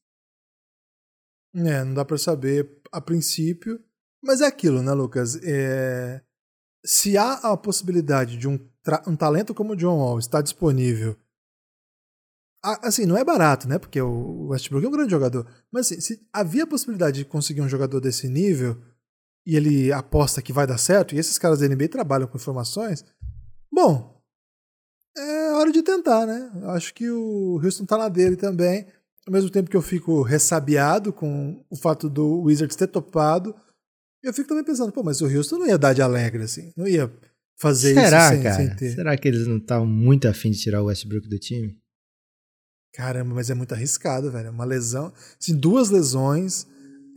É, não dá para saber a princípio, mas é aquilo, né, Lucas? É... Se há a possibilidade de um um talento como o John Wall está disponível. Assim, não é barato, né? Porque o Westbrook é um grande jogador. Mas assim, se havia a possibilidade de conseguir um jogador desse nível e ele aposta que vai dar certo, e esses caras da NBA trabalham com informações, bom, é hora de tentar, né? Eu acho que o Houston tá na dele também. Ao mesmo tempo que eu fico ressabiado com o fato do Wizards ter topado, eu fico também pensando, pô, mas o Houston não ia dar de alegre, assim. Não ia fazer Será, isso sem, cara? sem ter. Será que eles não estavam muito afim de tirar o Westbrook do time? Caramba, mas é muito arriscado, velho. Uma lesão. Assim, duas lesões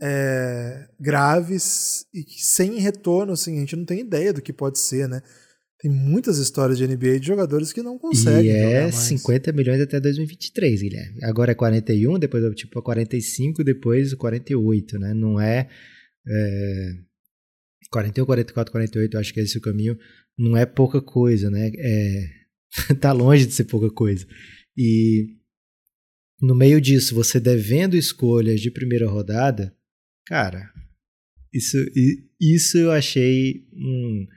é, graves e sem retorno, assim, a gente não tem ideia do que pode ser, né? Tem muitas histórias de NBA de jogadores que não conseguem. E é 50 milhões até 2023, Guilherme. Agora é 41, depois é tipo 45, depois 48, né? Não é, é 41, 44, 48, eu acho que esse é o caminho não é pouca coisa, né? É, [laughs] tá longe de ser pouca coisa. E no meio disso, você devendo escolhas de primeira rodada, cara, isso, isso eu achei um,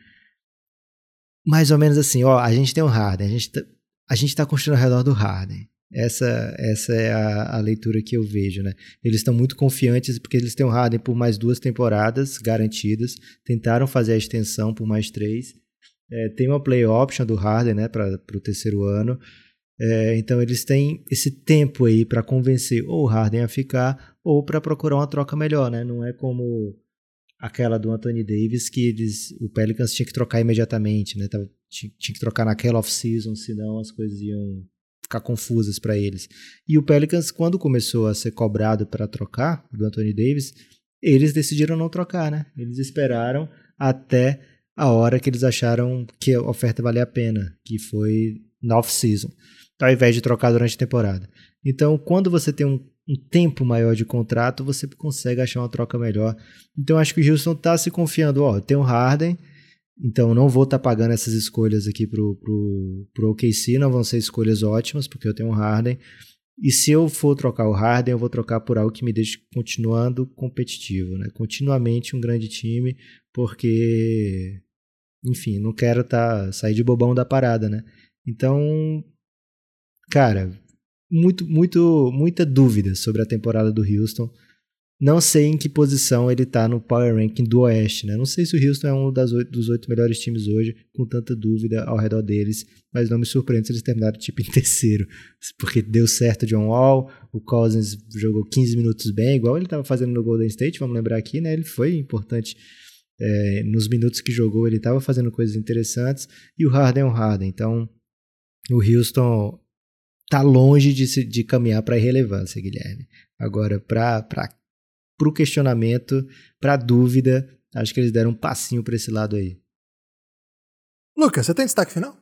mais ou menos assim, ó, a gente tem o Harden, a gente tá, a gente tá construindo ao redor do Harden. Essa, essa é a, a leitura que eu vejo, né? Eles estão muito confiantes porque eles têm o Harden por mais duas temporadas garantidas, tentaram fazer a extensão por mais três, é, tem uma play option do Harden né, para o terceiro ano. É, então eles têm esse tempo aí para convencer ou o Harden a ficar ou para procurar uma troca melhor, né? Não é como aquela do Anthony Davis que eles, o Pelicans tinha que trocar imediatamente, né? Tava, tinha, tinha que trocar naquela off-season, senão as coisas iam ficar confusas para eles. E o Pelicans, quando começou a ser cobrado para trocar do Anthony Davis, eles decidiram não trocar, né? Eles esperaram até a hora que eles acharam que a oferta valia a pena, que foi na off-season, ao invés de trocar durante a temporada. Então, quando você tem um um tempo maior de contrato, você consegue achar uma troca melhor. Então acho que o Houston está se confiando, ó, tem o Harden, então não vou estar tá pagando essas escolhas aqui pro, pro, pro OKC, não vão ser escolhas ótimas, porque eu tenho o Harden. E se eu for trocar o Harden, eu vou trocar por algo que me deixe continuando competitivo, né? Continuamente um grande time, porque, enfim, não quero tá, sair de bobão da parada, né? Então, cara, muito, muito, muita dúvida sobre a temporada do Houston. Não sei em que posição ele está no Power Ranking do Oeste, né? Não sei se o Houston é um das oito, dos oito melhores times hoje, com tanta dúvida ao redor deles, mas não me surpreende se eles terminarem tipo em [laughs] terceiro, porque deu certo John Wall, o Cousins jogou 15 minutos bem, igual ele estava fazendo no Golden State, vamos lembrar aqui, né? Ele foi importante é, nos minutos que jogou, ele estava fazendo coisas interessantes, e o Harden é um Harden, então o Houston tá longe de, se, de caminhar para a irrelevância, Guilherme. Agora, para o questionamento, para a dúvida, acho que eles deram um passinho para esse lado aí. Lucas, você tem destaque final?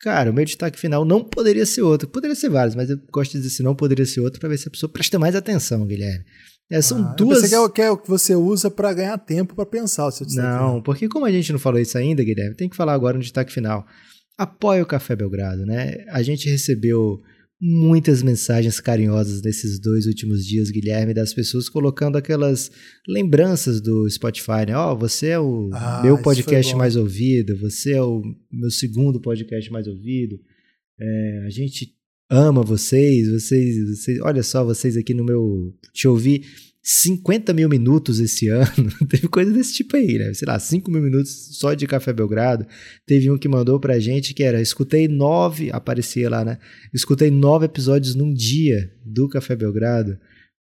Cara, o meu destaque final não poderia ser outro. Poderia ser vários, mas eu gosto de dizer se não poderia ser outro para ver se a pessoa presta mais atenção, Guilherme. É, são ah, duas. Você quer, quer o que você usa para ganhar tempo para pensar o seu destaque Não, final. porque como a gente não falou isso ainda, Guilherme, tem que falar agora no destaque final apoia o Café Belgrado, né? A gente recebeu muitas mensagens carinhosas nesses dois últimos dias, Guilherme, das pessoas colocando aquelas lembranças do Spotify, né? Ó, oh, você é o ah, meu podcast mais ouvido, você é o meu segundo podcast mais ouvido. É, a gente ama vocês, vocês, vocês, olha só, vocês aqui no meu te ouvir 50 mil minutos esse [laughs] ano. Teve coisa desse tipo aí, né? Sei lá, 5 mil minutos só de Café Belgrado. Teve um que mandou pra gente que era: escutei nove, aparecia lá, né? Escutei nove episódios num dia do Café Belgrado.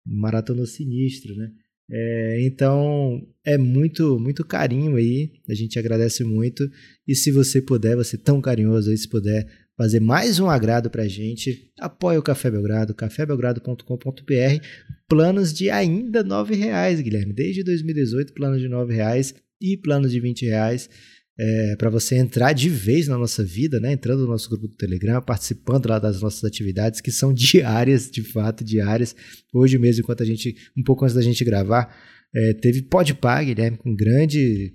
Maratona sinistro, né? É, então é muito muito carinho aí, a gente agradece muito. E se você puder, você é tão carinhoso aí, se puder fazer mais um agrado para a gente, apoie o Café Belgrado, cafébelgrado.com.br, planos de ainda R$ reais, Guilherme. Desde 2018, planos de R$ reais e planos de R$ reais. É, para você entrar de vez na nossa vida, né? entrando no nosso grupo do Telegram, participando lá das nossas atividades, que são [laughs] diárias, de fato, diárias. Hoje mesmo, enquanto a gente, um pouco antes da gente gravar, é, teve Podpah, Guilherme, com grande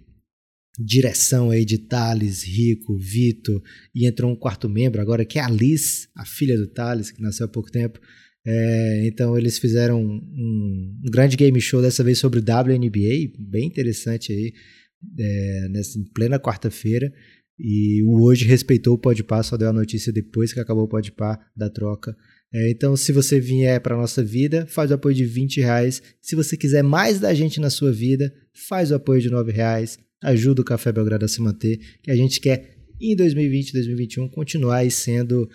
direção aí de Thales, Rico, Vitor, e entrou um quarto membro agora, que é a Liz, a filha do Thales, que nasceu há pouco tempo. É, então eles fizeram um, um, grande game show dessa vez sobre o WNBA, bem interessante aí, é, nessa, em plena quarta-feira. E o hoje respeitou o Podpah, só deu a notícia depois que acabou o Podpah da troca. É, então, se você vier para nossa vida, faz o apoio de 20 reais. Se você quiser mais da gente na sua vida, faz o apoio de 9 reais ajuda o Café Belgrado a se manter, que a gente quer em 2020, 2021 continuar sendo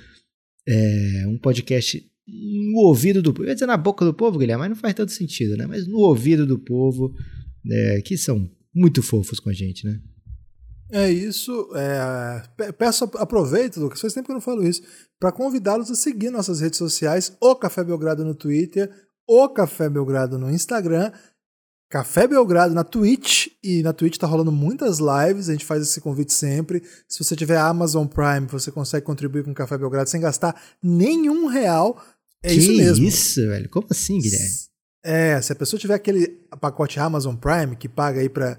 é, um podcast no ouvido do povo. Eu ia dizer na boca do povo, Guilherme, mas não faz tanto sentido, né? Mas no ouvido do povo, é, que são muito fofos com a gente, né? É isso. É, peço, aproveito, Lucas, faz tempo que eu não falo isso, para convidá-los a seguir nossas redes sociais, o Café Belgrado no Twitter, o Café Belgrado no Instagram Café Belgrado na Twitch, e na Twitch tá rolando muitas lives, a gente faz esse convite sempre. Se você tiver Amazon Prime, você consegue contribuir com o Café Belgrado sem gastar nenhum real. É que isso mesmo. isso, velho? Como assim, Guilherme? É, se a pessoa tiver aquele pacote Amazon Prime que paga aí pra,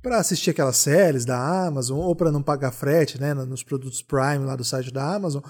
pra assistir aquelas séries da Amazon, ou para não pagar frete, né, nos produtos Prime lá do site da Amazon,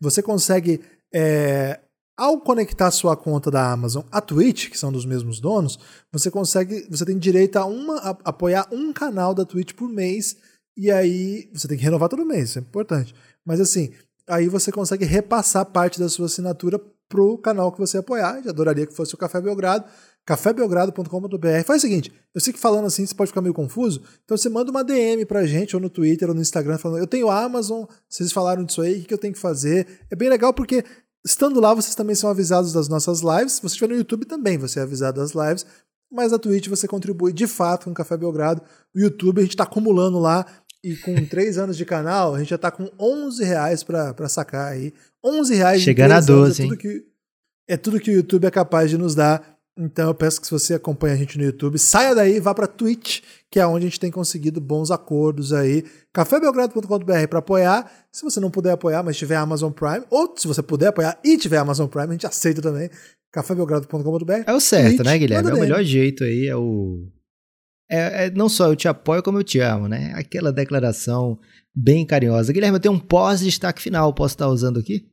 você consegue é, ao conectar sua conta da Amazon à Twitch, que são dos mesmos donos, você consegue, você tem direito a, uma, a apoiar um canal da Twitch por mês e aí você tem que renovar todo mês, isso é importante. Mas assim, aí você consegue repassar parte da sua assinatura pro canal que você apoiar. Eu adoraria que fosse o Café Belgrado, cafébelgrado.com.br. Faz o seguinte, eu sei que falando assim você pode ficar meio confuso, então você manda uma DM pra gente, ou no Twitter, ou no Instagram, falando, eu tenho Amazon, vocês falaram disso aí, o que eu tenho que fazer? É bem legal porque Estando lá, vocês também são avisados das nossas lives. Se você estiver no YouTube também, você é avisado das lives. Mas na Twitch você contribui de fato com o Café Belgrado. O YouTube a gente está acumulando lá. E com [laughs] três anos de canal, a gente já está com 11 reais para sacar aí. 11 reais Chegando a 12, anos, é tudo, que, é tudo que o YouTube é capaz de nos dar. Então eu peço que se você acompanha a gente no YouTube, saia daí e vá para Twitch, que é onde a gente tem conseguido bons acordos aí. cafébelgrado.com.br para apoiar. Se você não puder apoiar, mas tiver Amazon Prime, ou se você puder apoiar e tiver Amazon Prime, a gente aceita também. cafébelgrado.com.br. É o certo, Twitch, né, Guilherme? É o melhor jeito aí, é o é, é, não só eu te apoio, como eu te amo, né? Aquela declaração bem carinhosa. Guilherme, eu tenho um pós-destaque final, posso estar usando aqui?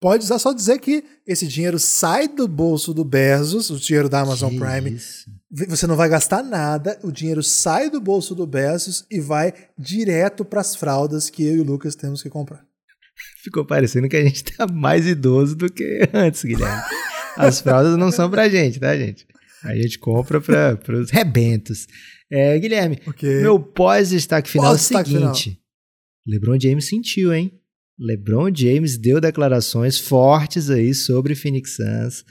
Pode usar só dizer que esse dinheiro sai do bolso do Bezos, o dinheiro da Amazon que Prime. Isso. Você não vai gastar nada, o dinheiro sai do bolso do Bezos e vai direto para as fraldas que eu e o Lucas temos que comprar. Ficou parecendo que a gente tá mais idoso do que antes, Guilherme. As fraldas não são pra gente, tá, gente? A gente compra para os rebentos. É, Guilherme, okay. meu pós-destaque final pós é o seguinte: final. LeBron James sentiu, hein? LeBron James deu declarações fortes aí sobre Phoenix Suns.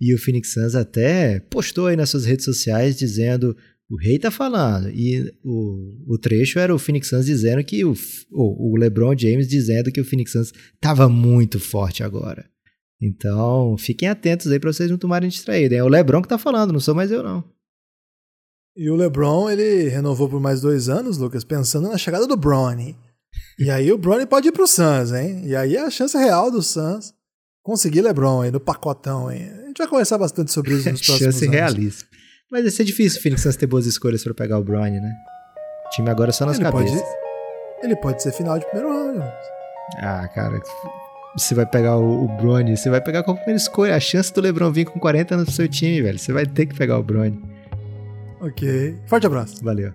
E o Phoenix Suns até postou aí nas suas redes sociais dizendo: o rei tá falando. E o, o trecho era o Phoenix Suns dizendo que o, o, LeBron James dizendo que o Phoenix Suns tava muito forte agora. Então, fiquem atentos aí para vocês não tomarem distraído. É o Lebron que tá falando, não sou mais eu não. E o LeBron, ele renovou por mais dois anos, Lucas, pensando na chegada do Bronny. E aí o Bronny pode ir pro Suns, hein? E aí a chance real do Suns conseguir LeBron aí no pacotão, hein? A gente vai conversar bastante sobre isso nos [laughs] próximos chance anos. realista. Mas vai ser difícil o Phoenix Suns ter boas escolhas para pegar o Bronny, né? O time agora é só nas ele cabeças. Pode, ele pode ser final de primeiro round. Ah, cara, você vai pegar o, o Brony, você vai pegar com a primeira escolha. A chance do LeBron vir com 40 anos no seu time, velho. Você vai ter que pegar o Brony. Ok. Forte abraço. Valeu.